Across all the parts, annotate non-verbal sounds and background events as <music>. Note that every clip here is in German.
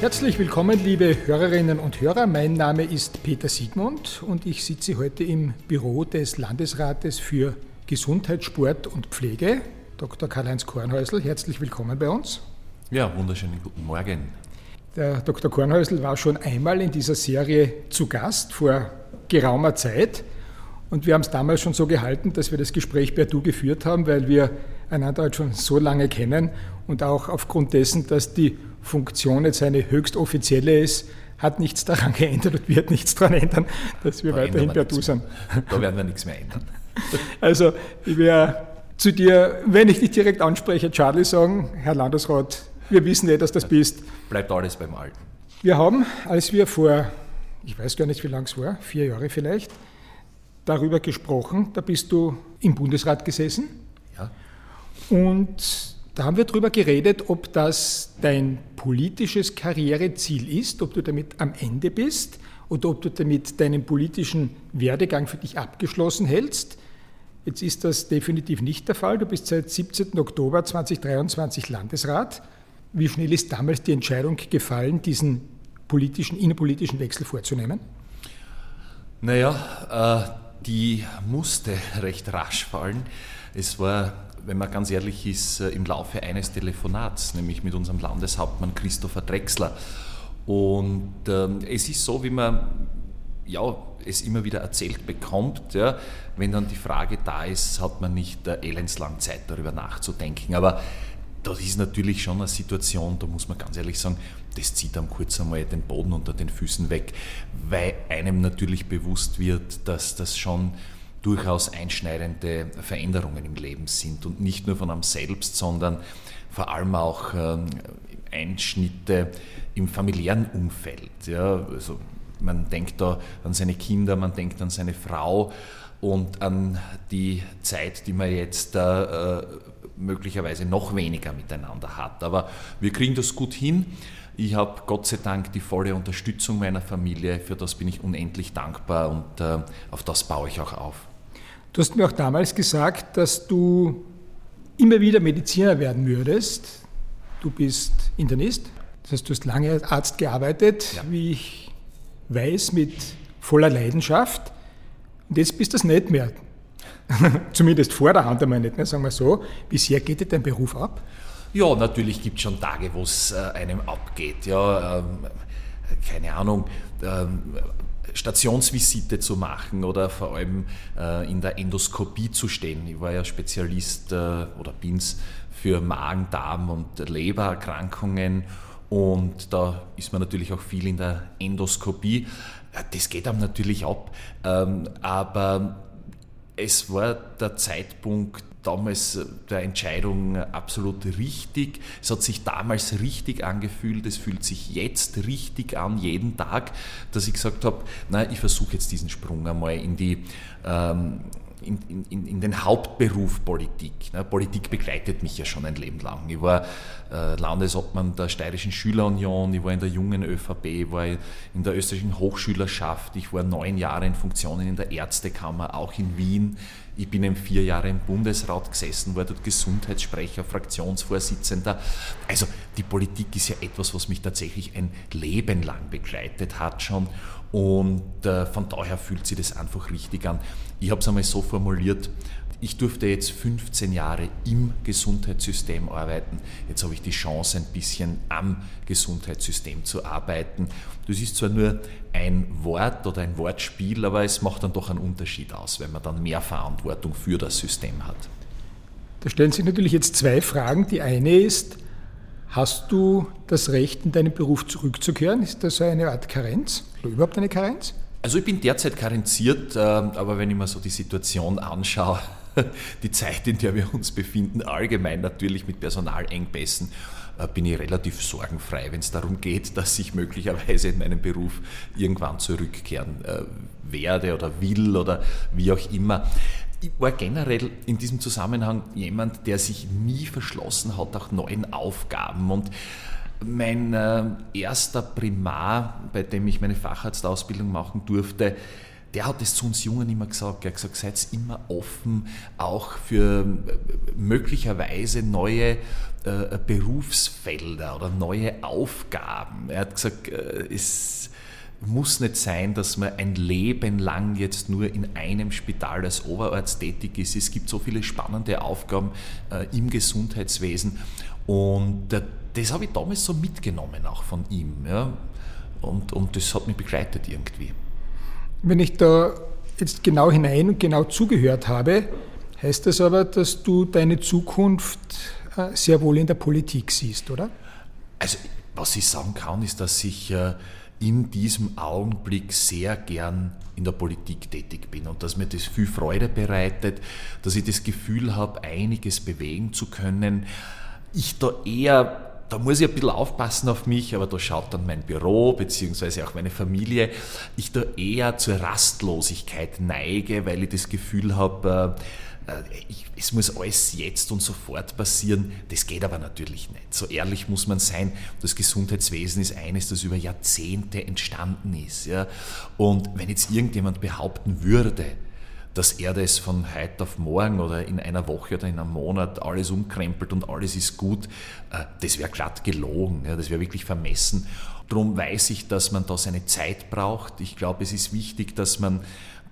Herzlich willkommen, liebe Hörerinnen und Hörer. Mein Name ist Peter Siegmund und ich sitze heute im Büro des Landesrates für Gesundheit, Sport und Pflege, Dr. Karl-Heinz Kornhäusl. Herzlich willkommen bei uns. Ja, wunderschönen guten Morgen. Der Dr. Kornhäusl war schon einmal in dieser Serie zu Gast vor geraumer Zeit. Und wir haben es damals schon so gehalten, dass wir das Gespräch per Du geführt haben, weil wir einander halt schon so lange kennen und auch aufgrund dessen, dass die Funktion jetzt eine höchst offizielle ist, hat nichts daran <laughs> geändert und wird nichts daran ändern, dass wir da weiterhin per Du sind. Da werden wir nichts mehr ändern. <laughs> Also ich werde zu dir, wenn ich dich direkt anspreche, Charlie sagen, Herr Landesrat, wir wissen eh, dass das bist. Bleibt alles beim Alten. Wir haben, als wir vor, ich weiß gar nicht, wie lange es war, vier Jahre vielleicht, darüber gesprochen, da bist du im Bundesrat gesessen. Ja. Und da haben wir darüber geredet, ob das dein politisches Karriereziel ist, ob du damit am Ende bist oder ob du damit deinen politischen Werdegang für dich abgeschlossen hältst. Jetzt ist das definitiv nicht der Fall. Du bist seit 17. Oktober 2023 Landesrat. Wie schnell ist damals die Entscheidung gefallen, diesen politischen, innenpolitischen Wechsel vorzunehmen? Naja, äh, die musste recht rasch fallen. Es war wenn man ganz ehrlich ist, äh, im Laufe eines Telefonats, nämlich mit unserem Landeshauptmann Christopher Drexler. Und ähm, es ist so, wie man ja, es immer wieder erzählt bekommt, ja, wenn dann die Frage da ist, hat man nicht äh, elendslang Zeit darüber nachzudenken. Aber das ist natürlich schon eine Situation, da muss man ganz ehrlich sagen, das zieht einem kurz einmal den Boden unter den Füßen weg, weil einem natürlich bewusst wird, dass das schon durchaus einschneidende Veränderungen im Leben sind und nicht nur von einem selbst, sondern vor allem auch ähm, Einschnitte im familiären Umfeld. Ja, also man denkt da an seine Kinder, man denkt an seine Frau und an die Zeit, die man jetzt äh, möglicherweise noch weniger miteinander hat. Aber wir kriegen das gut hin. Ich habe Gott sei Dank die volle Unterstützung meiner Familie, für das bin ich unendlich dankbar und äh, auf das baue ich auch auf. Du hast mir auch damals gesagt, dass du immer wieder Mediziner werden würdest. Du bist Internist, das heißt, du hast lange als Arzt gearbeitet, ja. wie ich weiß, mit voller Leidenschaft. Und jetzt bist du das nicht mehr. <laughs> Zumindest vor der Hand einmal nicht mehr, sagen wir so. Wie sehr geht dir dein Beruf ab? Ja, natürlich gibt es schon Tage, wo es äh, einem abgeht. Ja, ähm, keine Ahnung. Ähm, Stationsvisite zu machen oder vor allem äh, in der Endoskopie zu stehen. Ich war ja Spezialist äh, oder bin's für Magen, Darm und Lebererkrankungen und da ist man natürlich auch viel in der Endoskopie. Das geht einem natürlich ab, ähm, aber es war der Zeitpunkt damals der Entscheidung absolut richtig. Es hat sich damals richtig angefühlt, es fühlt sich jetzt richtig an, jeden Tag, dass ich gesagt habe, na, ich versuche jetzt diesen Sprung einmal in die ähm, in, in, in, den Hauptberuf Politik. Ne? Politik begleitet mich ja schon ein Leben lang. Ich war äh, Landesobmann der Steirischen Schülerunion, ich war in der jungen ÖVP, ich war in der österreichischen Hochschülerschaft, ich war neun Jahre in Funktionen in der Ärztekammer, auch in Wien. Ich bin vier Jahre im Bundesrat gesessen, war dort Gesundheitssprecher, Fraktionsvorsitzender. Also die Politik ist ja etwas, was mich tatsächlich ein Leben lang begleitet hat schon. Und äh, von daher fühlt sich das einfach richtig an. Ich habe es einmal so formuliert, ich durfte jetzt 15 Jahre im Gesundheitssystem arbeiten. Jetzt habe ich die Chance, ein bisschen am Gesundheitssystem zu arbeiten. Das ist zwar nur ein Wort oder ein Wortspiel, aber es macht dann doch einen Unterschied aus, wenn man dann mehr Verantwortung für das System hat. Da stellen sich natürlich jetzt zwei Fragen. Die eine ist, hast du das Recht, in deinen Beruf zurückzukehren? Ist das eine Art Karenz oder überhaupt eine Karenz? Also ich bin derzeit karenziert, ähm, aber wenn ich mir so die Situation anschaue, <laughs> die Zeit, in der wir uns befinden, allgemein natürlich mit Personalengpässen, äh, bin ich relativ sorgenfrei, wenn es darum geht, <laughs> dass ich möglicherweise in meinen Beruf irgendwann zurückkehren äh, werde oder will oder wie auch immer. Ich war generell in diesem Zusammenhang jemand, der sich nie verschlossen hat auch neuen Aufgaben und mein äh, erster Primar, bei dem ich meine Facharztausbildung machen durfte, der hat es zu uns Jungen immer gesagt. Er hat gesagt, seid immer offen, auch für äh, möglicherweise neue äh, Berufsfelder oder neue Aufgaben. Er hat gesagt, es muss nicht sein, dass man ein Leben lang jetzt nur in einem Spital als Oberarzt tätig ist. Es gibt so viele spannende Aufgaben äh, im Gesundheitswesen und äh, das habe ich damals so mitgenommen auch von ihm. Ja? Und, und das hat mich begleitet irgendwie. Wenn ich da jetzt genau hinein und genau zugehört habe, heißt das aber, dass du deine Zukunft äh, sehr wohl in der Politik siehst, oder? Also, was ich sagen kann, ist, dass ich äh, in diesem Augenblick sehr gern in der Politik tätig bin und dass mir das viel Freude bereitet, dass ich das Gefühl habe, einiges bewegen zu können. Ich da eher da muss ich ein bisschen aufpassen auf mich, aber da schaut dann mein Büro beziehungsweise auch meine Familie, ich da eher zur Rastlosigkeit neige, weil ich das Gefühl habe, äh, ich, es muss alles jetzt und sofort passieren. Das geht aber natürlich nicht. So ehrlich muss man sein. Das Gesundheitswesen ist eines, das über Jahrzehnte entstanden ist. Ja? Und wenn jetzt irgendjemand behaupten würde, dass er das von heute auf morgen oder in einer Woche oder in einem Monat alles umkrempelt und alles ist gut, äh, das wäre glatt gelogen, das wäre wirklich vermessen. Darum weiß ich, dass man da seine Zeit braucht. Ich glaube, es ist wichtig, dass man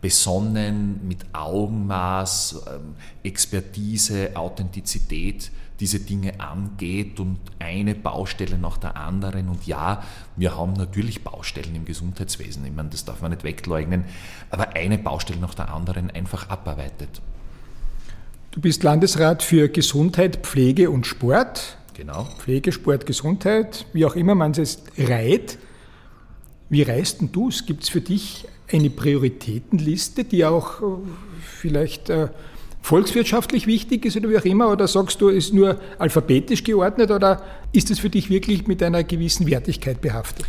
besonnen, mit Augenmaß, ähm, Expertise, Authentizität diese Dinge angeht und eine Baustelle nach der anderen. Und ja, wir haben natürlich Baustellen im Gesundheitswesen, ich meine, das darf man nicht wegleugnen, aber eine Baustelle nach der anderen einfach abarbeitet. Du bist Landesrat für Gesundheit, Pflege und Sport. Genau. Pflege, Sport, Gesundheit, wie auch immer man es reiht. Wie reist denn du es? Gibt es für dich eine Prioritätenliste, die auch äh, vielleicht äh, volkswirtschaftlich wichtig ist oder wie auch immer? Oder sagst du, ist nur alphabetisch geordnet oder ist es für dich wirklich mit einer gewissen Wertigkeit behaftet?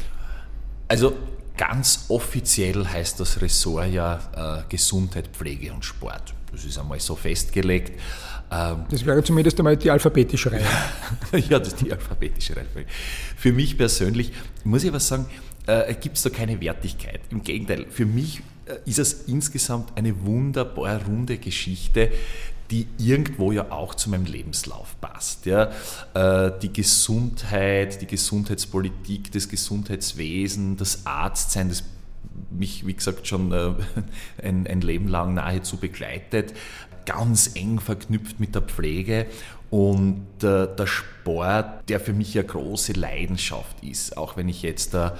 Also ganz offiziell heißt das Ressort ja äh, Gesundheit, Pflege und Sport. Das ist einmal so festgelegt. Ähm, das wäre zumindest einmal die alphabetische Reihe. <laughs> ja, das ist die alphabetische Reihe. Für mich persönlich, muss ich was sagen, äh, gibt es da keine Wertigkeit. Im Gegenteil, für mich äh, ist es insgesamt eine wunderbar runde Geschichte, die irgendwo ja auch zu meinem Lebenslauf passt. Ja. Äh, die Gesundheit, die Gesundheitspolitik, das Gesundheitswesen, das Arztsein, das mich, wie gesagt, schon äh, <laughs> ein, ein Leben lang nahezu begleitet, ganz eng verknüpft mit der Pflege und der Sport, der für mich eine große Leidenschaft ist, auch wenn ich jetzt da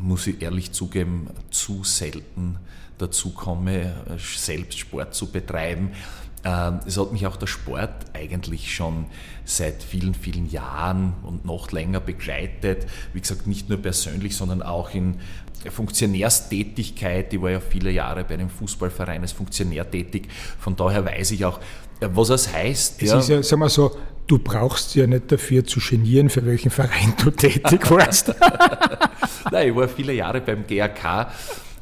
muss ich ehrlich zugeben, zu selten dazu komme, selbst Sport zu betreiben. Ähm, es hat mich auch der Sport eigentlich schon seit vielen, vielen Jahren und noch länger begleitet. Wie gesagt, nicht nur persönlich, sondern auch in Funktionärstätigkeit. Ich war ja viele Jahre bei einem Fußballverein als Funktionär tätig. Von daher weiß ich auch, was das heißt. Es ja. ist ja, sagen wir so, du brauchst ja nicht dafür zu genieren, für welchen Verein du <laughs> tätig warst. <laughs> Nein, ich war viele Jahre beim GAK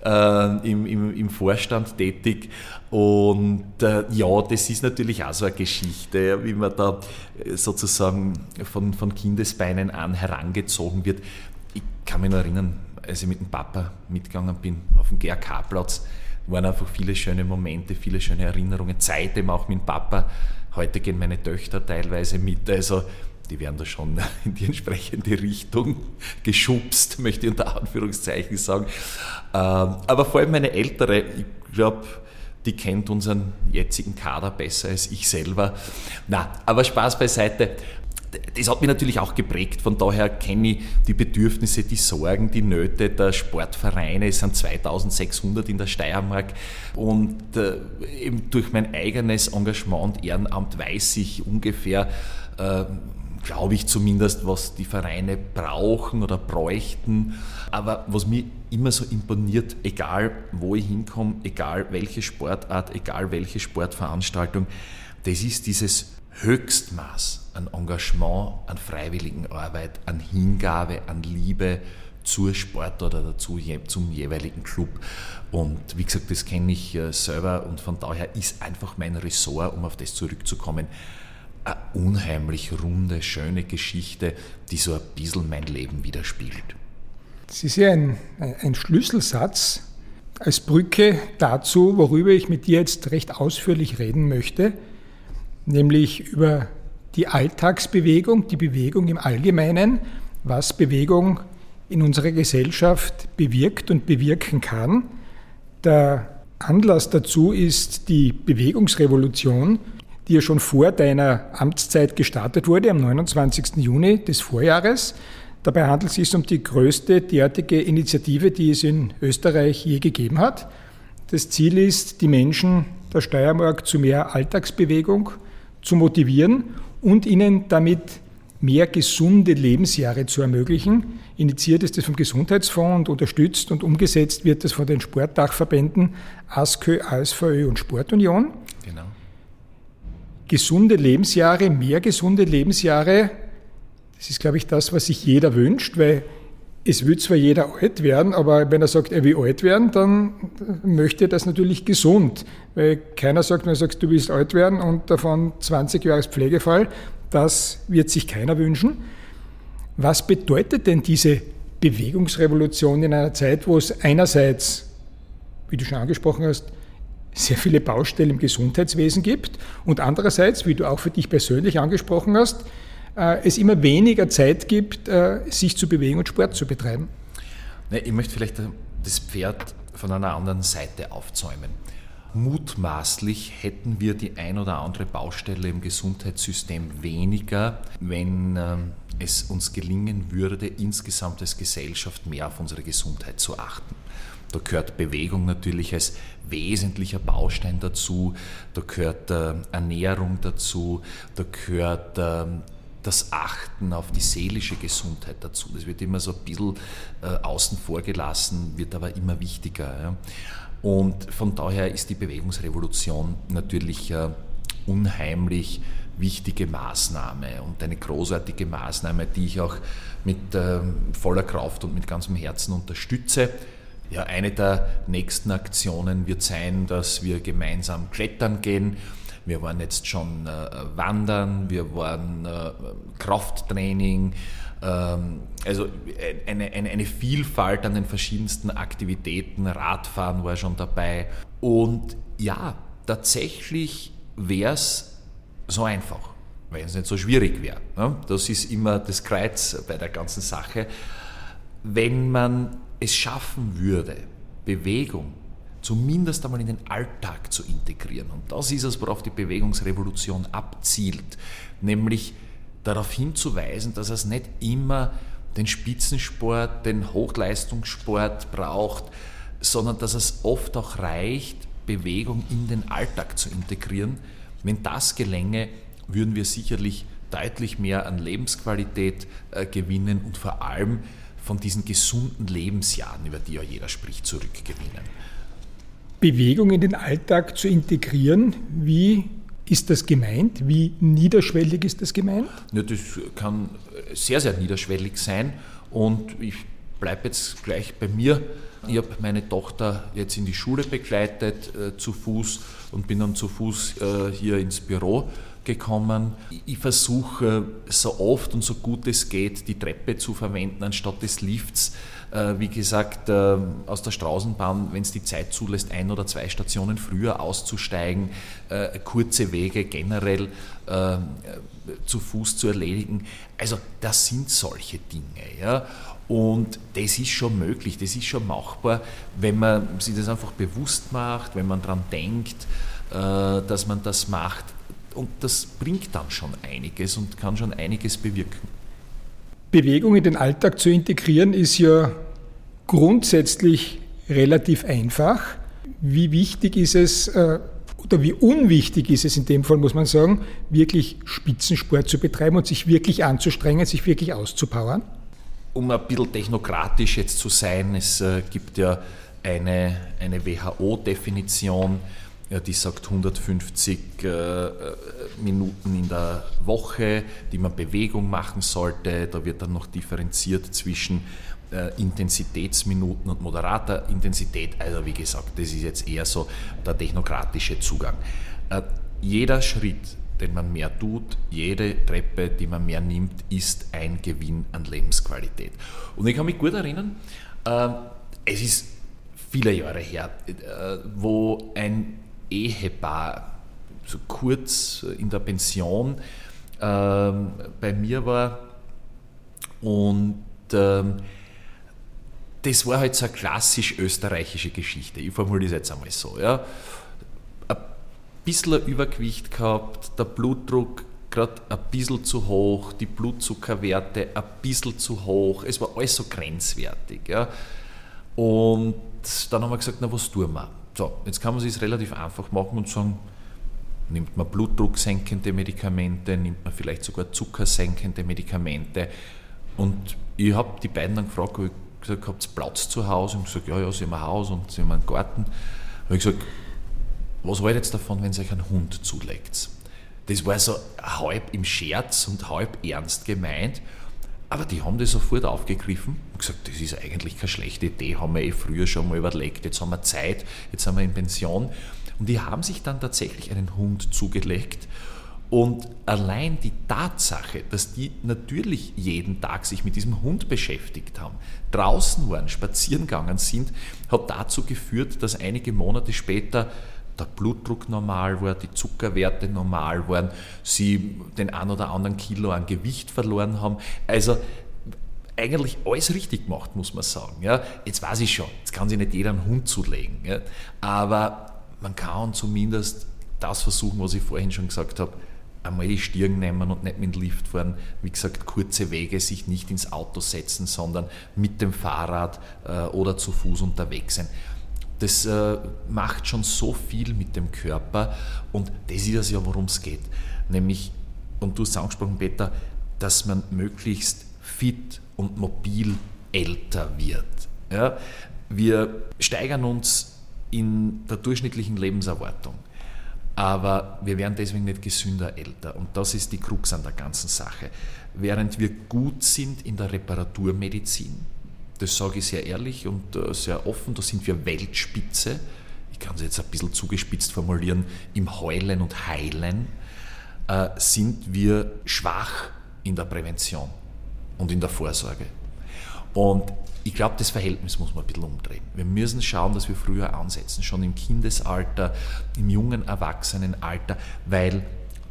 äh, im, im, im, Vorstand tätig und äh, ja, das ist natürlich auch so eine Geschichte, wie man da äh, sozusagen von, von Kindesbeinen an herangezogen wird. Ich kann mich noch erinnern, als ich mit dem Papa mitgegangen bin auf dem GAK-Platz, waren einfach viele schöne Momente, viele schöne Erinnerungen, Zeit eben auch mit dem Papa. Heute gehen meine Töchter teilweise mit, also die werden da schon <laughs> in die entsprechende Richtung geschubst, möchte ich unter Anführungszeichen sagen. Ähm, aber vor allem meine Ältere, ich glaube, die kennt unseren jetzigen Kader besser als ich selber. Na, aber Spaß beiseite. Das hat mich natürlich auch geprägt. Von daher kenne ich die Bedürfnisse, die Sorgen, die Nöte der Sportvereine. Es sind 2600 in der Steiermark. Und äh, eben durch mein eigenes Engagement und Ehrenamt weiß ich ungefähr, äh, glaube ich zumindest, was die Vereine brauchen oder bräuchten. Aber was mir immer so imponiert, egal wo ich hinkomme, egal welche Sportart, egal welche Sportveranstaltung, das ist dieses Höchstmaß an Engagement, an Freiwilligenarbeit, an Hingabe, an Liebe zur Sport oder dazu zum jeweiligen Club. Und wie gesagt, das kenne ich äh, selber und von daher ist einfach mein Ressort, um auf das zurückzukommen, eine unheimlich runde, schöne Geschichte, die so ein bisschen mein Leben widerspiegelt. Das ist ja ein, ein Schlüsselsatz als Brücke dazu, worüber ich mit dir jetzt recht ausführlich reden möchte, nämlich über die Alltagsbewegung, die Bewegung im Allgemeinen, was Bewegung in unserer Gesellschaft bewirkt und bewirken kann. Der Anlass dazu ist die Bewegungsrevolution, die ja schon vor deiner Amtszeit gestartet wurde, am 29. Juni des Vorjahres. Dabei handelt es sich um die größte derartige Initiative, die es in Österreich je gegeben hat. Das Ziel ist, die Menschen der Steiermark zu mehr Alltagsbewegung zu motivieren und ihnen damit mehr gesunde Lebensjahre zu ermöglichen. Initiiert ist das vom Gesundheitsfonds und unterstützt und umgesetzt wird das von den Sportdachverbänden ASKÖ, ASVÖ und Sportunion. Genau. Gesunde Lebensjahre, mehr gesunde Lebensjahre, das ist, glaube ich, das, was sich jeder wünscht, weil es wird zwar jeder alt werden, aber wenn er sagt, er will alt werden, dann möchte er das natürlich gesund. Weil keiner sagt, wenn du sagst, du willst alt werden und davon 20 Jahre Pflegefall, das wird sich keiner wünschen. Was bedeutet denn diese Bewegungsrevolution in einer Zeit, wo es einerseits, wie du schon angesprochen hast, sehr viele Baustellen im Gesundheitswesen gibt und andererseits, wie du auch für dich persönlich angesprochen hast, es immer weniger Zeit gibt, äh, sich zu bewegen und Sport zu betreiben? Ich möchte vielleicht das Pferd von einer anderen Seite aufzäumen. Mutmaßlich hätten wir die ein oder andere Baustelle im Gesundheitssystem weniger, wenn ähm, es uns gelingen würde, insgesamt als Gesellschaft mehr auf unsere Gesundheit zu achten. Da gehört Bewegung natürlich als wesentlicher Baustein dazu, da gehört äh, Ernährung dazu, da gehört ähm, das Achten auf die seelische Gesundheit dazu. Das wird immer so ein bisschen äh, außen vor gelassen, wird aber immer wichtiger. Ja. Und von daher ist die Bewegungsrevolution natürlich äh, unheimlich wichtige Maßnahme und eine großartige Maßnahme, die ich auch mit äh, voller Kraft und mit ganzem Herzen unterstütze. Ja, eine der nächsten Aktionen wird sein, dass wir gemeinsam klettern gehen. Wir waren jetzt schon äh, wandern, wir waren äh, Krafttraining, ähm, also eine, eine, eine Vielfalt an den verschiedensten Aktivitäten, Radfahren war schon dabei. Und ja, tatsächlich wäre es so einfach, wenn es nicht so schwierig wäre. Ne? Das ist immer das Kreuz bei der ganzen Sache. Wenn man es schaffen würde, Bewegung zumindest einmal in den Alltag zu integrieren. Und das ist es, worauf die Bewegungsrevolution abzielt, nämlich darauf hinzuweisen, dass es nicht immer den Spitzensport, den Hochleistungssport braucht, sondern dass es oft auch reicht, Bewegung in den Alltag zu integrieren. Wenn das gelänge, würden wir sicherlich deutlich mehr an Lebensqualität äh, gewinnen und vor allem von diesen gesunden Lebensjahren, über die ja jeder spricht, zurückgewinnen. Bewegung in den Alltag zu integrieren, wie ist das gemeint? Wie niederschwellig ist das gemeint? Ja, das kann sehr, sehr niederschwellig sein. Und ich bleibe jetzt gleich bei mir. Ich habe meine Tochter jetzt in die Schule begleitet äh, zu Fuß und bin dann zu Fuß äh, hier ins Büro gekommen. Ich versuche so oft und so gut es geht, die Treppe zu verwenden anstatt des Lifts. Äh, wie gesagt, äh, aus der Straßenbahn, wenn es die Zeit zulässt, ein oder zwei Stationen früher auszusteigen, äh, kurze Wege generell zu Fuß zu erledigen. Also das sind solche Dinge. Ja? Und das ist schon möglich, das ist schon machbar, wenn man sich das einfach bewusst macht, wenn man daran denkt, dass man das macht. Und das bringt dann schon einiges und kann schon einiges bewirken. Bewegung in den Alltag zu integrieren ist ja grundsätzlich relativ einfach. Wie wichtig ist es, äh, oder wie unwichtig ist es in dem Fall, muss man sagen, wirklich Spitzensport zu betreiben und sich wirklich anzustrengen, sich wirklich auszupowern? Um ein bisschen technokratisch jetzt zu sein, es äh, gibt ja eine, eine WHO-Definition, die sagt 150 äh, Minuten in der Woche, die man Bewegung machen sollte. Da wird dann noch differenziert zwischen Intensitätsminuten und moderater Intensität. Also wie gesagt, das ist jetzt eher so der technokratische Zugang. Äh, jeder Schritt, den man mehr tut, jede Treppe, die man mehr nimmt, ist ein Gewinn an Lebensqualität. Und ich kann mich gut erinnern, äh, es ist viele Jahre her, wo ein Ehepaar so kurz in der Pension bei mir war und das war halt so eine klassisch österreichische Geschichte. Ich formuliere es jetzt einmal so. Ja. Ein bisschen Übergewicht gehabt, der Blutdruck gerade ein bisschen zu hoch, die Blutzuckerwerte ein bisschen zu hoch, es war alles so grenzwertig. Ja. Und dann haben wir gesagt, na was tun wir? So, jetzt kann man es relativ einfach machen und sagen, nimmt man blutdrucksenkende Medikamente, nimmt man vielleicht sogar zuckersenkende Medikamente. Und ich habe die beiden dann gefragt, gesagt, habt ihr Platz zu Hause? Und gesagt, ja, ja, sie ein Haus und sie haben einen Garten. habe ich gesagt, was wollt ihr jetzt davon, wenn ihr euch einen Hund zulegt? Das war so halb im Scherz und halb ernst gemeint. Aber die haben das sofort aufgegriffen und gesagt, das ist eigentlich keine schlechte Idee, haben wir eh früher schon mal überlegt, jetzt haben wir Zeit, jetzt sind wir in Pension. Und die haben sich dann tatsächlich einen Hund zugelegt und allein die Tatsache, dass die natürlich jeden Tag sich mit diesem Hund beschäftigt haben, draußen waren, spazieren gegangen sind, hat dazu geführt, dass einige Monate später der Blutdruck normal war, die Zuckerwerte normal waren, sie den ein oder anderen Kilo an Gewicht verloren haben. Also eigentlich alles richtig gemacht, muss man sagen. Ja, jetzt weiß ich schon, jetzt kann sich nicht jeder einen Hund zulegen. Ja, aber man kann zumindest das versuchen, was ich vorhin schon gesagt habe, einmal die Stirn nehmen und nicht mit dem Lift fahren. Wie gesagt, kurze Wege, sich nicht ins Auto setzen, sondern mit dem Fahrrad äh, oder zu Fuß unterwegs sein. Das äh, macht schon so viel mit dem Körper und das ist es ja, worum es geht. Nämlich, und du hast angesprochen, Peter, dass man möglichst fit und mobil älter wird. Ja? Wir steigern uns in der durchschnittlichen Lebenserwartung aber wir werden deswegen nicht gesünder älter. Und das ist die Krux an der ganzen Sache. Während wir gut sind in der Reparaturmedizin, das sage ich sehr ehrlich und äh, sehr offen, da sind wir Weltspitze, ich kann es jetzt ein bisschen zugespitzt formulieren, im Heulen und Heilen, äh, sind wir schwach in der Prävention und in der Vorsorge. Und ich glaube, das Verhältnis muss man ein bisschen umdrehen. Wir müssen schauen, dass wir früher ansetzen, schon im Kindesalter, im jungen Erwachsenenalter, weil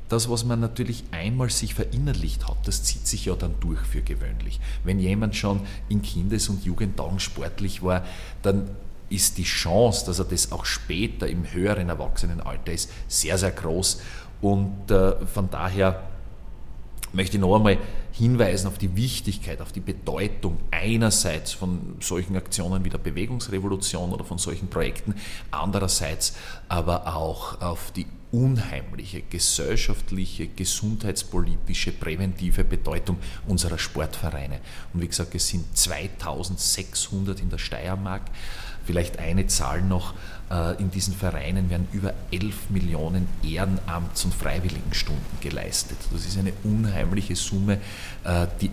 das, was man natürlich einmal sich verinnerlicht hat, das zieht sich ja dann durch für gewöhnlich. Wenn jemand schon in Kindes- und Jugendtagen sportlich war, dann ist die Chance, dass er das auch später im höheren Erwachsenenalter ist, sehr, sehr groß. Und äh, von daher möchte ich noch einmal hinweisen auf die Wichtigkeit, auf die Bedeutung einerseits von solchen Aktionen wie der Bewegungsrevolution oder von solchen Projekten, andererseits aber auch auf die unheimliche gesellschaftliche, gesundheitspolitische, präventive Bedeutung unserer Sportvereine. Und wie gesagt, es sind 2600 in der Steiermark. Vielleicht eine Zahl noch, in diesen Vereinen werden über 11 Millionen Ehrenamts- und Freiwilligenstunden geleistet. Das ist eine unheimliche Summe, äh, die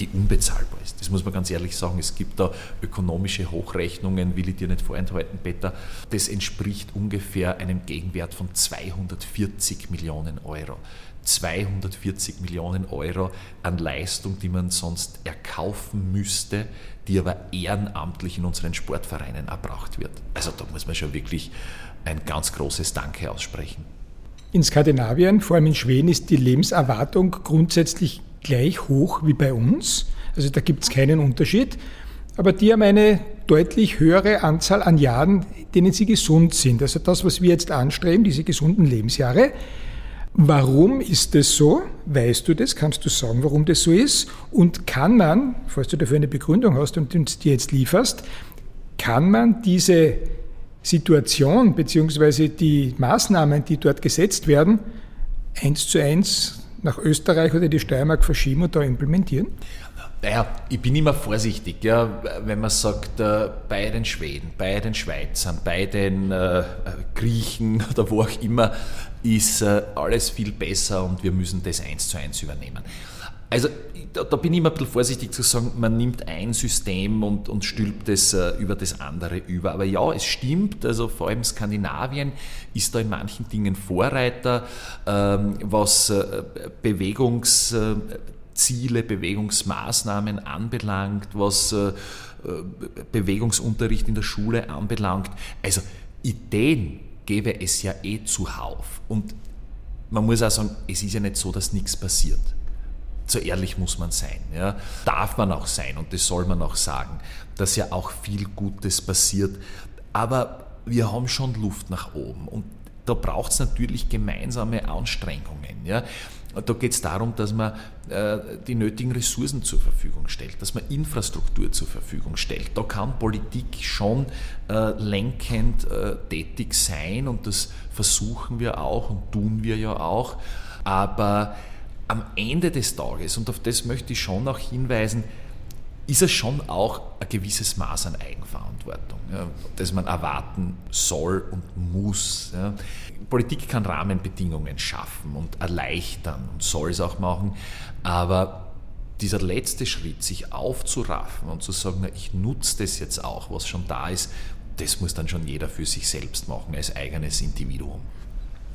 die unbezahlbar ist. Das muss man ganz ehrlich sagen. Es gibt da ökonomische Hochrechnungen, will ich dir nicht vorenthalten, Peter. Das entspricht ungefähr einem Gegenwert von 240 Millionen Euro. 240 Millionen Euro an Leistung, die man sonst erkaufen müsste, die aber ehrenamtlich in unseren Sportvereinen erbracht wird. Also da muss man schon wirklich ein ganz großes Danke aussprechen. In Skandinavien, vor allem in Schweden, ist die Lebenserwartung grundsätzlich gleich hoch wie bei uns. Also da gibt es keinen Unterschied. Aber die haben eine deutlich höhere Anzahl an Jahren, denen sie gesund sind. Also das, was wir jetzt anstreben, diese gesunden Lebensjahre. Warum ist das so? Weißt du das? Kannst du sagen, warum das so ist? Und kann man, falls du dafür eine Begründung hast und uns die jetzt lieferst, kann man diese Situation bzw. die Maßnahmen, die dort gesetzt werden, eins zu eins nach Österreich oder die Steiermark verschieben und da implementieren? Naja, ich bin immer vorsichtig, ja, wenn man sagt, äh, bei den Schweden, bei den Schweizern, bei den äh, Griechen <laughs> oder wo auch immer, ist äh, alles viel besser und wir müssen das eins zu eins übernehmen. Also da, da, bin ich immer ein bisschen vorsichtig zu sagen, man nimmt ein System und, und stülpt es äh, über das andere über. Aber ja, es stimmt, also vor allem Skandinavien ist da in manchen Dingen Vorreiter, ähm, was äh, Bewegungsziele, Bewegungsmaßnahmen anbelangt, was äh, Bewegungsunterricht in der Schule anbelangt. Also Ideen gäbe es ja eh zuhauf. Und man muss auch sagen, es ist ja nicht so, dass nichts passiert so ehrlich muss man sein. Ja. Darf man auch sein und das soll man auch sagen, dass ja auch viel Gutes passiert. Aber wir haben schon Luft nach oben und da braucht es natürlich gemeinsame Anstrengungen. Ja. Da geht es darum, dass man äh, die nötigen Ressourcen zur Verfügung stellt, dass man Infrastruktur zur Verfügung stellt. Da kann Politik schon äh, lenkend äh, tätig sein und das versuchen wir auch und tun wir ja auch. Aber am Ende des Tages, und auf das möchte ich schon auch hinweisen, ist es schon auch ein gewisses Maß an Eigenverantwortung, ja, das man erwarten soll und muss. Ja. Politik kann Rahmenbedingungen schaffen und erleichtern und soll es auch machen, aber dieser letzte Schritt, sich aufzuraffen und zu sagen, ich nutze das jetzt auch, was schon da ist, das muss dann schon jeder für sich selbst machen, als eigenes Individuum.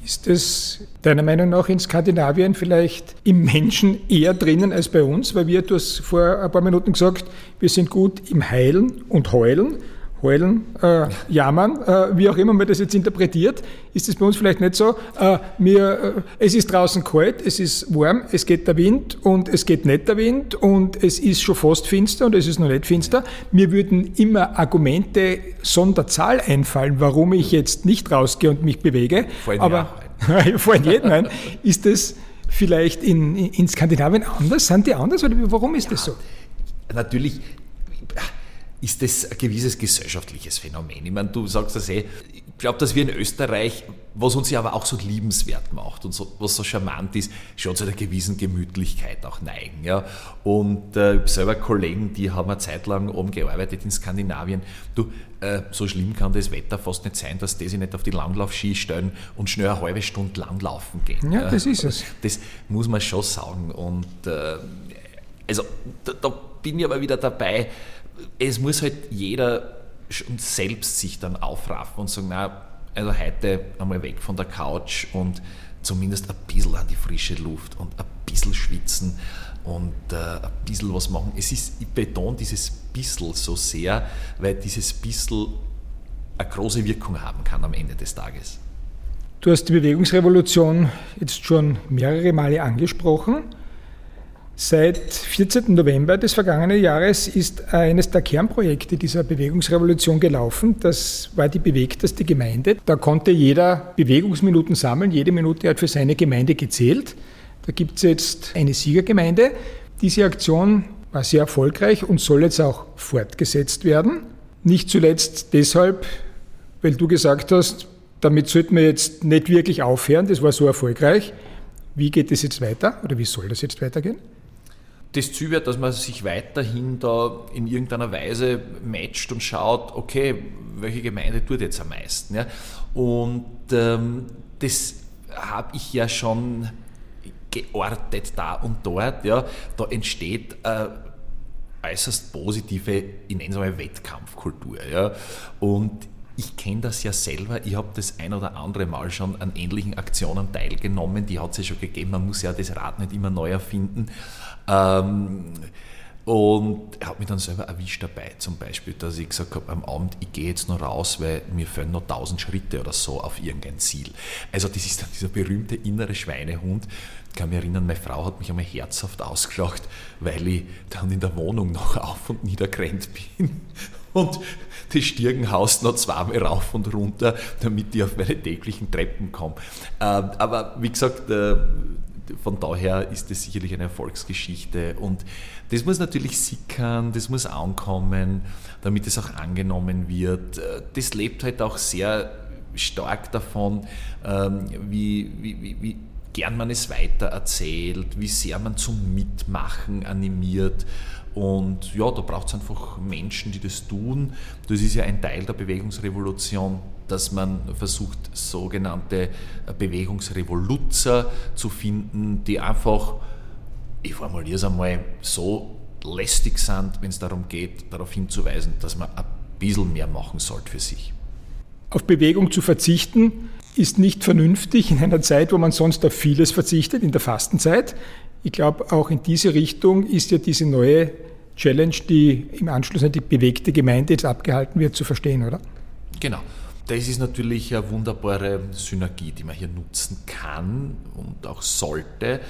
Ist es deiner Meinung nach in Skandinavien vielleicht im Menschen eher drinnen als bei uns? Weil wir, du hast vor ein paar Minuten gesagt, wir sind gut im Heilen und Heulen. Heulen, äh, jammern, äh, wie auch immer man das jetzt interpretiert, ist es bei uns vielleicht nicht so. Äh, mir, äh, es ist draußen kalt, es ist warm, es geht der Wind und es geht nicht der Wind und es ist schon fast finster und es ist noch nicht finster. Mir würden immer Argumente Sonderzahl einfallen, warum ich jetzt nicht rausgehe und mich bewege. Vor Aber vor jedem ein. Ist das vielleicht in, in Skandinavien anders? Sind die anders oder warum ist ja, das so? Natürlich ist das ein gewisses gesellschaftliches Phänomen. Ich meine, du sagst das eh, ich glaube, dass wir in Österreich, was uns ja aber auch so liebenswert macht und so, was so charmant ist, schon zu einer gewissen Gemütlichkeit auch neigen. Ja. Und äh, selber Kollegen, die haben eine Zeit lang oben gearbeitet in Skandinavien. Du, äh, so schlimm kann das Wetter fast nicht sein, dass die sich nicht auf die Langlaufski stellen und schnell eine halbe Stunde langlaufen gehen. Ja, das ist es. Das muss man schon sagen. Und äh, also da, da bin ich aber wieder dabei, es muss halt jeder selbst sich dann aufraffen und sagen, na, also heute einmal weg von der Couch und zumindest ein bisschen an die frische Luft und ein bisschen schwitzen und äh, ein bisschen was machen. Es ist, ich betone dieses bisschen so sehr, weil dieses bisschen eine große Wirkung haben kann am Ende des Tages. Du hast die Bewegungsrevolution jetzt schon mehrere Male angesprochen. Seit 14. November des vergangenen Jahres ist eines der Kernprojekte dieser Bewegungsrevolution gelaufen. Das war die bewegteste Gemeinde. Da konnte jeder Bewegungsminuten sammeln. Jede Minute hat für seine Gemeinde gezählt. Da gibt es jetzt eine Siegergemeinde. Diese Aktion war sehr erfolgreich und soll jetzt auch fortgesetzt werden. Nicht zuletzt deshalb, weil du gesagt hast, damit sollten wir jetzt nicht wirklich aufhören. Das war so erfolgreich. Wie geht es jetzt weiter oder wie soll das jetzt weitergehen? Das Ziel wird, dass man sich weiterhin da in irgendeiner Weise matcht und schaut, okay, welche Gemeinde tut jetzt am meisten. Ja? Und ähm, das habe ich ja schon geortet da und dort. Ja? Da entsteht äh, äußerst positive, ich nenne es mal Wettkampfkultur. Ja? Und ich kenne das ja selber, ich habe das ein oder andere Mal schon an ähnlichen Aktionen teilgenommen, die hat es ja schon gegeben, man muss ja das Rad nicht immer neu erfinden. Ähm, und er hat mich dann selber erwischt dabei, zum Beispiel, dass ich gesagt habe, am Abend, ich gehe jetzt noch raus, weil mir fehlen noch tausend Schritte oder so auf irgendein Ziel. Also das ist dann dieser berühmte innere Schweinehund. Ich kann mich erinnern, meine Frau hat mich einmal herzhaft ausgelacht, weil ich dann in der Wohnung noch <laughs> auf und nieder gerannt bin und das Stirnhaus noch zweimal rauf und runter, damit ich auf meine täglichen Treppen komme. Ähm, aber wie gesagt, äh, von daher ist es sicherlich eine Erfolgsgeschichte und das muss natürlich sickern, das muss ankommen, damit es auch angenommen wird. Das lebt halt auch sehr stark davon, ähm, wie, wie, wie gern man es weiter erzählt, wie sehr man zum Mitmachen animiert. Und ja, da braucht es einfach Menschen, die das tun. Das ist ja ein Teil der Bewegungsrevolution, dass man versucht, sogenannte Bewegungsrevoluzer zu finden, die einfach, ich formuliere es einmal, so lästig sind, wenn es darum geht, darauf hinzuweisen, dass man ein bisschen mehr machen sollte für sich. Auf Bewegung zu verzichten ist nicht vernünftig in einer Zeit, wo man sonst auf vieles verzichtet, in der Fastenzeit. Ich glaube, auch in diese Richtung ist ja diese neue Challenge, die im Anschluss an die bewegte Gemeinde jetzt abgehalten wird, zu verstehen, oder? Genau. Das ist natürlich eine wunderbare Synergie, die man hier nutzen kann und auch sollte,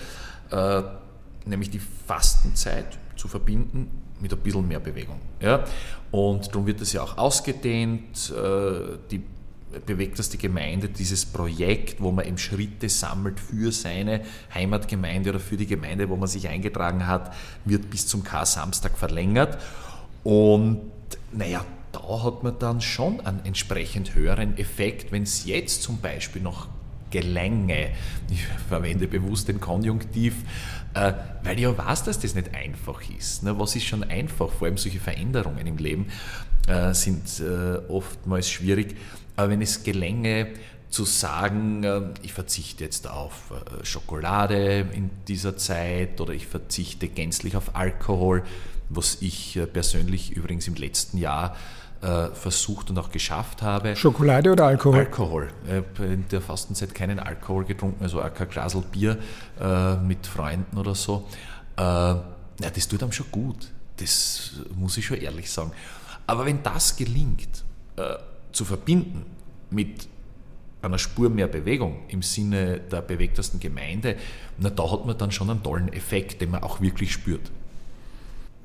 äh, nämlich die Fastenzeit zu verbinden mit ein bisschen mehr Bewegung. Und darum wird das ja auch ausgedehnt. Äh, die bewegteste Gemeinde, dieses Projekt, wo man eben Schritte sammelt für seine Heimatgemeinde oder für die Gemeinde, wo man sich eingetragen hat, wird bis zum K-Samstag verlängert. Und naja, da hat man dann schon einen entsprechend höheren Effekt, wenn es jetzt zum Beispiel noch gelänge, ich verwende bewusst den Konjunktiv, äh, weil ich ja weiß, dass das nicht einfach ist. Ne? Was ist schon einfach? Vor allem solche Veränderungen im Leben äh, sind äh, oftmals schwierig. Aber wenn es gelänge, zu sagen, ich verzichte jetzt auf Schokolade in dieser Zeit oder ich verzichte gänzlich auf Alkohol, was ich persönlich übrigens im letzten Jahr versucht und auch geschafft habe. Schokolade oder Alkohol? Alkohol. Ich habe in der Fastenzeit keinen Alkohol getrunken, also auch kein Glasl Bier mit Freunden oder so. Ja, das tut einem schon gut. Das muss ich schon ehrlich sagen. Aber wenn das gelingt, zu verbinden mit einer Spur mehr Bewegung im Sinne der bewegtesten Gemeinde, na, da hat man dann schon einen tollen Effekt, den man auch wirklich spürt.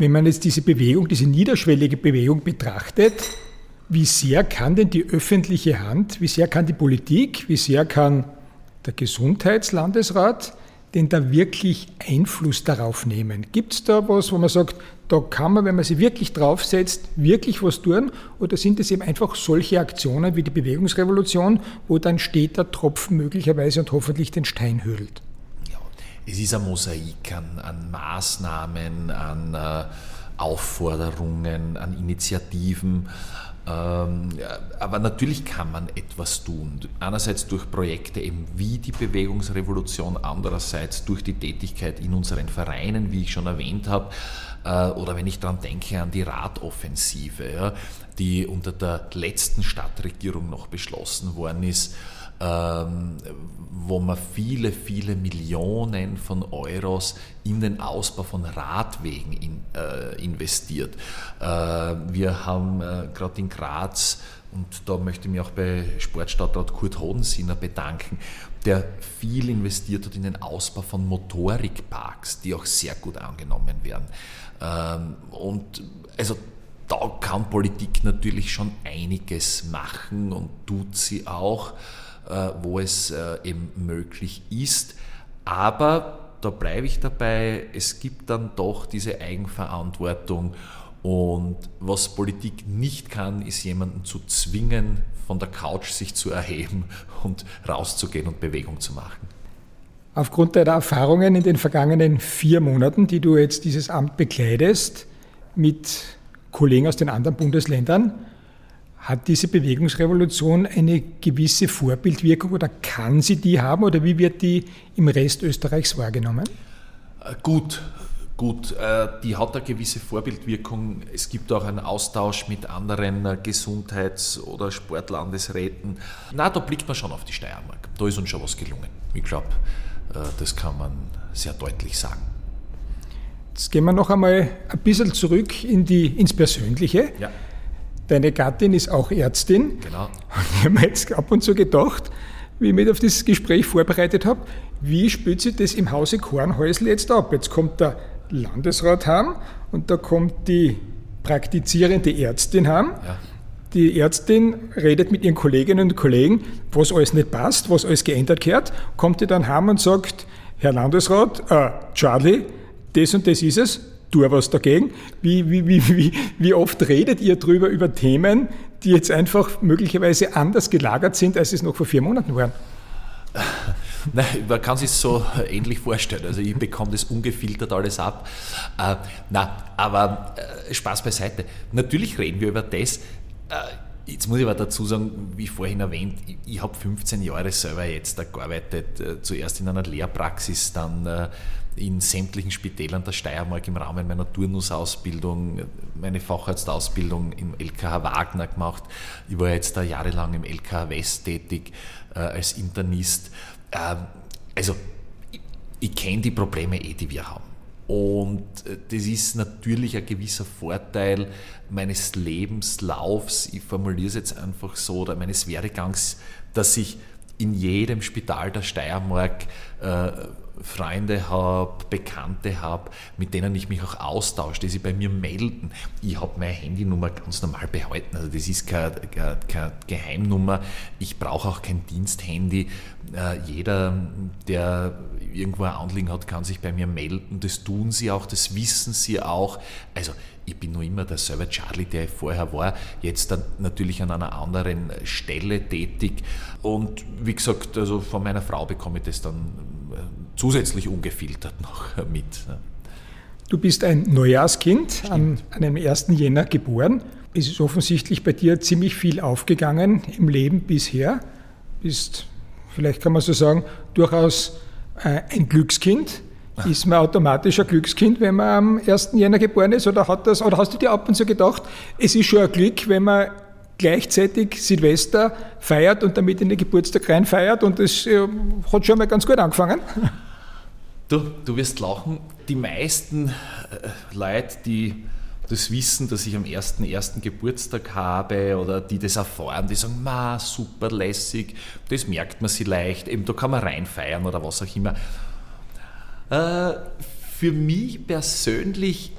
Wenn man jetzt diese Bewegung, diese niederschwellige Bewegung betrachtet, wie sehr kann denn die öffentliche Hand, wie sehr kann die Politik, wie sehr kann der Gesundheitslandesrat denn da wirklich Einfluss darauf nehmen? Gibt es da was, wo man sagt, da kann man, wenn man sich wirklich draufsetzt, wirklich was tun? Oder sind es eben einfach solche Aktionen wie die Bewegungsrevolution, wo dann steht der Tropfen möglicherweise und hoffentlich den Stein höhlt? Ja, es ist ein Mosaik an, an Maßnahmen, an äh, Aufforderungen, an Initiativen. Ähm, aber natürlich kann man etwas tun. Einerseits durch Projekte eben wie die Bewegungsrevolution, andererseits durch die Tätigkeit in unseren Vereinen, wie ich schon erwähnt habe, äh, oder wenn ich daran denke an die Radoffensive, die unter der letzten Stadtregierung noch beschlossen worden ist ähm, wo man viele, viele Millionen von Euros in den Ausbau von Radwegen in, äh, investiert. Äh, wir haben äh, gerade in Graz, und da möchte ich mich auch bei Sportstadtrat Kurt Hodensinner bedanken, der viel investiert hat in den Ausbau von Motorikparks, die auch sehr gut angenommen werden. Ähm, und also da kann Politik natürlich schon einiges machen und tut sie auch. Äh, wo es äh, eben möglich ist. Aber da bleibe ich dabei, es gibt dann doch diese Eigenverantwortung und was Politik nicht kann, ist jemanden zu zwingen, von der Couch sich zu erheben und rauszugehen und Bewegung zu machen. Aufgrund deiner Erfahrungen in den vergangenen vier Monaten, die du jetzt dieses Amt bekleidest, mit Kollegen aus den anderen Bundesländern, hat diese Bewegungsrevolution eine gewisse Vorbildwirkung oder kann sie die haben oder wie wird die im Rest Österreichs wahrgenommen? Äh, gut, gut. Äh, die hat eine gewisse Vorbildwirkung. Es gibt auch einen Austausch mit anderen äh, Gesundheits- oder Sportlandesräten. Na, da blickt man schon auf die Steiermark. Da ist uns schon was gelungen. Ich glaube, das kann man sehr deutlich sagen. Jetzt gehen wir noch einmal ein bisschen zurück in die, ins Persönliche. Ja. Deine Gattin ist auch Ärztin. Genau. <laughs> Und ich habe mir jetzt ab und zu gedacht, wie ich mich auf das Gespräch vorbereitet habe, wie spielt sich das im Hause Kornhäusl jetzt ab? Jetzt kommt der Landesrat heim und da kommt die praktizierende Ärztin heim. Ja. Die Ärztin redet mit ihren Kolleginnen und Kollegen, was alles nicht passt, was alles geändert gehört, kommt die dann heim und sagt, Herr Landesrat, äh, Charlie, das und das ist es, tu was dagegen. Wie, wie, wie, wie, wie oft redet ihr drüber über Themen, die jetzt einfach möglicherweise anders gelagert sind, als es noch vor vier Monaten waren? <laughs> Nein, man kann sich so ähnlich vorstellen. Also ich bekomme das ungefiltert alles ab. Äh, na, aber äh, Spaß beiseite. Natürlich reden wir über das. Äh, jetzt muss ich aber dazu sagen, wie vorhin erwähnt, ich, ich habe 15 Jahre selber jetzt da gearbeitet. Äh, zuerst in einer Lehrpraxis, dann äh, in sämtlichen Spitälern der Steiermark im Rahmen meiner Turnusausbildung, meine Facharztausbildung im LKH Wagner gemacht. Ich war jetzt da jahrelang im LKH West tätig äh, als Internist. Ähm, also, ich, ich kenne die Probleme eh, die wir haben. Und äh, das ist natürlich ein gewisser Vorteil meines Lebenslaufs, ich formuliere es jetzt einfach so, oder meines Werdegangs, dass ich in jedem Spital der Steiermark äh, Freunde habe, Bekannte habe, mit denen ich mich auch austausche, die sich bei mir melden. Ich habe meine Handynummer ganz normal behalten. Also das ist keine, keine, Geheimnummer. Ich brauche auch kein Diensthandy. Äh, jeder, der irgendwo ein Anliegen hat, kann sich bei mir melden. Das tun sie auch, das wissen sie auch. Also ich bin nur immer derselbe Charlie, der ich vorher war, jetzt dann natürlich an einer anderen Stelle tätig. Und wie gesagt, also von meiner Frau bekomme ich das dann äh, zusätzlich ungefiltert <laughs> noch mit. Du bist ein Neujahrskind, an, an einem 1. Jänner geboren. Es ist offensichtlich bei dir ziemlich viel aufgegangen im Leben bisher. Bist, vielleicht kann man so sagen, durchaus ein Glückskind. Ist man automatisch ein Glückskind, wenn man am 1. Jänner geboren ist? Oder, hat das, oder hast du dir ab und zu gedacht, es ist schon ein Glück, wenn man gleichzeitig Silvester feiert und damit in den Geburtstag rein feiert und das äh, hat schon mal ganz gut angefangen? Du, du wirst lachen. Die meisten äh, Leute, die das wissen, dass ich am 1.1. Geburtstag habe oder die das erfahren, die sagen, ma, super lässig, das merkt man sich leicht, eben da kann man reinfeiern oder was auch immer. Äh, für mich persönlich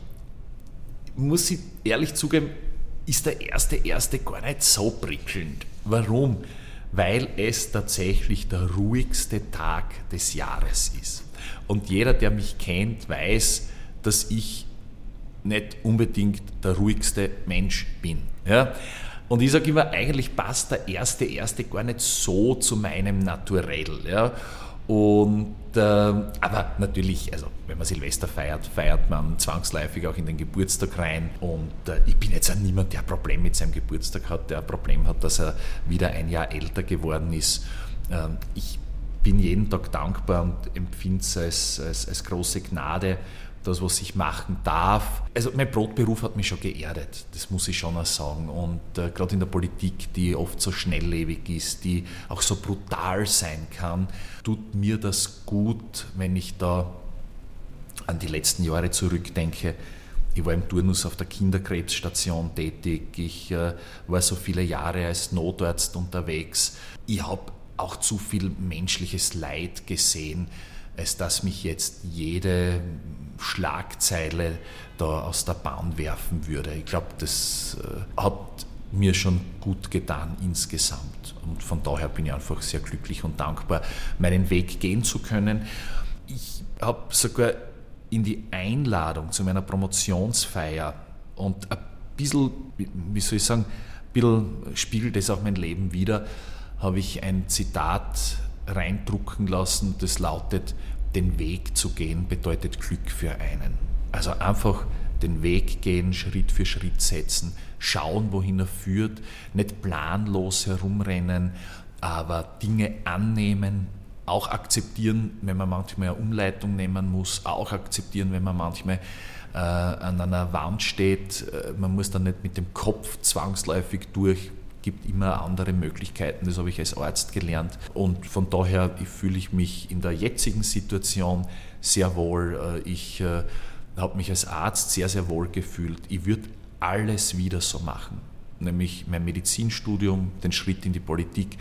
muss ich ehrlich zugeben, ist der erste erste gar nicht so prickelnd. Warum? Weil es tatsächlich der ruhigste Tag des Jahres ist. Und jeder, der mich kennt, weiß, dass ich nicht unbedingt der ruhigste Mensch bin. Ja? Und ich sage immer, eigentlich passt der erste erste gar nicht so zu meinem Naturell. Ja? Und, äh, aber natürlich, also wenn man Silvester feiert, feiert man zwangsläufig auch in den Geburtstag rein. Und äh, ich bin jetzt auch niemand, der ein Problem mit seinem Geburtstag hat, der ein Problem hat, dass er wieder ein Jahr älter geworden ist. Ähm, ich bin jeden Tag dankbar und empfinde es als, als, als große Gnade, das, was ich machen darf. Also mein Brotberuf hat mich schon geerdet, das muss ich schon auch sagen. Und äh, gerade in der Politik, die oft so schnelllebig ist, die auch so brutal sein kann, tut mir das gut, wenn ich da an die letzten Jahre zurückdenke. Ich war im Turnus auf der Kinderkrebsstation tätig. Ich äh, war so viele Jahre als Notarzt unterwegs. Ich habe auch zu viel menschliches Leid gesehen, als dass mich jetzt jede Schlagzeile da aus der Bahn werfen würde. Ich glaube, das äh, hat mir schon gut getan insgesamt. Und von daher bin ich einfach sehr glücklich und dankbar, meinen Weg gehen zu können. Ich habe sogar in die Einladung zu meiner Promotionsfeier und ein bisschen, wie soll ich sagen, ein bisschen spiegelt das auch mein Leben wieder, habe ich ein Zitat reindrucken lassen, das lautet, den Weg zu gehen bedeutet Glück für einen. Also einfach den Weg gehen, Schritt für Schritt setzen, schauen, wohin er führt, nicht planlos herumrennen, aber Dinge annehmen, auch akzeptieren, wenn man manchmal eine Umleitung nehmen muss, auch akzeptieren, wenn man manchmal äh, an einer Wand steht. Äh, man muss dann nicht mit dem Kopf zwangsläufig durch, gibt immer andere Möglichkeiten, das habe ich als Arzt gelernt. Und von daher fühle ich mich in der jetzigen Situation sehr wohl. Äh, ich äh, habe mich als Arzt sehr, sehr wohl gefühlt. Ich würde alles wieder so machen, nämlich mein Medizinstudium, den Schritt in die Politik.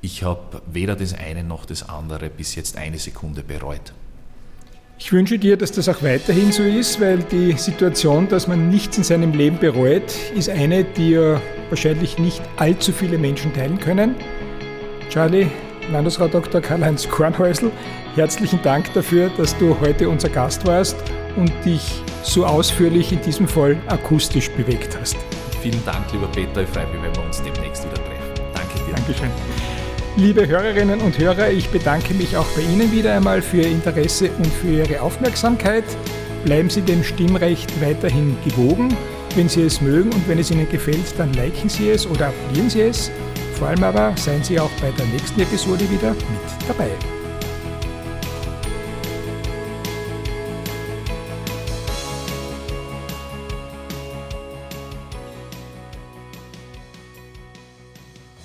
Ich habe weder das eine noch das andere bis jetzt eine Sekunde bereut. Ich wünsche dir, dass das auch weiterhin so ist, weil die Situation, dass man nichts in seinem Leben bereut, ist eine, die ja wahrscheinlich nicht allzu viele Menschen teilen können. Charlie, Landesrat Dr. Karl-Heinz Kornhäusl, herzlichen Dank dafür, dass du heute unser Gast warst und dich so ausführlich in diesem Fall akustisch bewegt hast. Vielen Dank, lieber Peter. Ich freue mich, wenn wir uns demnächst wieder treffen. Danke dir. Dankeschön. Liebe Hörerinnen und Hörer, ich bedanke mich auch bei Ihnen wieder einmal für Ihr Interesse und für Ihre Aufmerksamkeit. Bleiben Sie dem Stimmrecht weiterhin gewogen. Wenn Sie es mögen und wenn es Ihnen gefällt, dann liken Sie es oder abonnieren Sie es. Vor allem aber seien Sie auch bei der nächsten Episode wieder mit dabei.